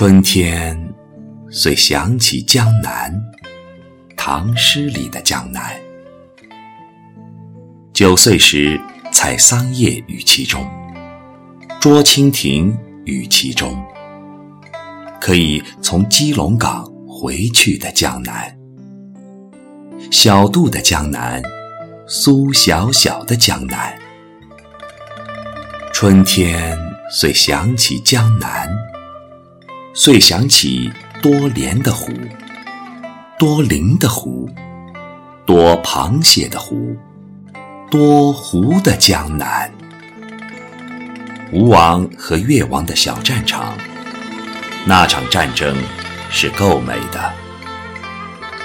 春天，遂想起江南，唐诗里的江南。九岁时采桑叶于其中，捉蜻蜓于其中。可以从基隆港回去的江南，小渡的江南，苏小小的江南。春天，遂想起江南。遂想起多莲的湖，多灵的湖，多螃蟹的湖，多湖的江南。吴王和越王的小战场，那场战争是够美的。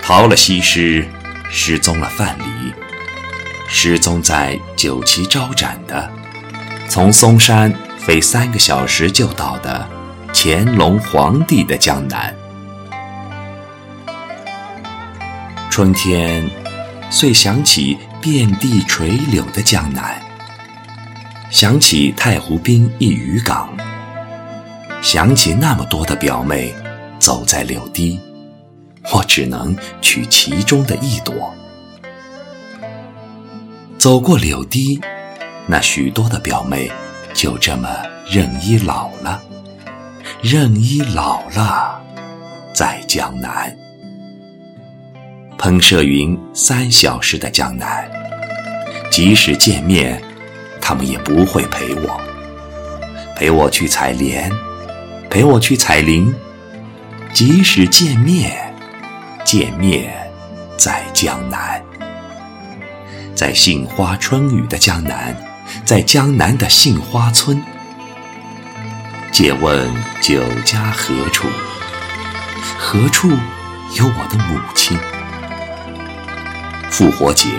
逃了西施，失踪了范蠡，失踪在酒旗招展的，从嵩山飞三个小时就到的。乾隆皇帝的江南，春天，遂想起遍地垂柳的江南，想起太湖滨一渔港，想起那么多的表妹走在柳堤，我只能取其中的一朵。走过柳堤，那许多的表妹就这么任依老了。任依老了，在江南。喷射云三小时的江南，即使见面，他们也不会陪我，陪我去采莲，陪我去采菱。即使见面，见面在江南，在杏花春雨的江南，在江南的杏花村。借问酒家何处？何处有我的母亲？复活节，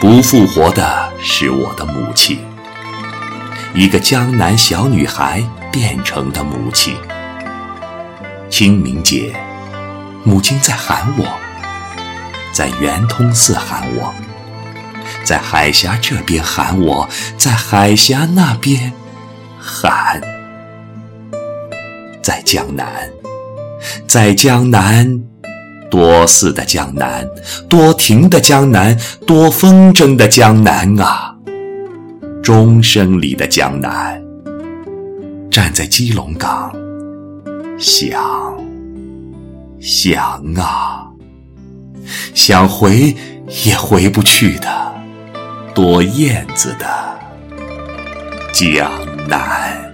不复活的是我的母亲，一个江南小女孩变成的母亲。清明节，母亲在喊我，在圆通寺喊我，在海峡这边喊我，在海峡那边喊。在江南，在江南，多寺的江南，多亭的江南，多风筝的江南啊！钟声里的江南，站在基隆港，想，想啊，想回也回不去的，多燕子的江南。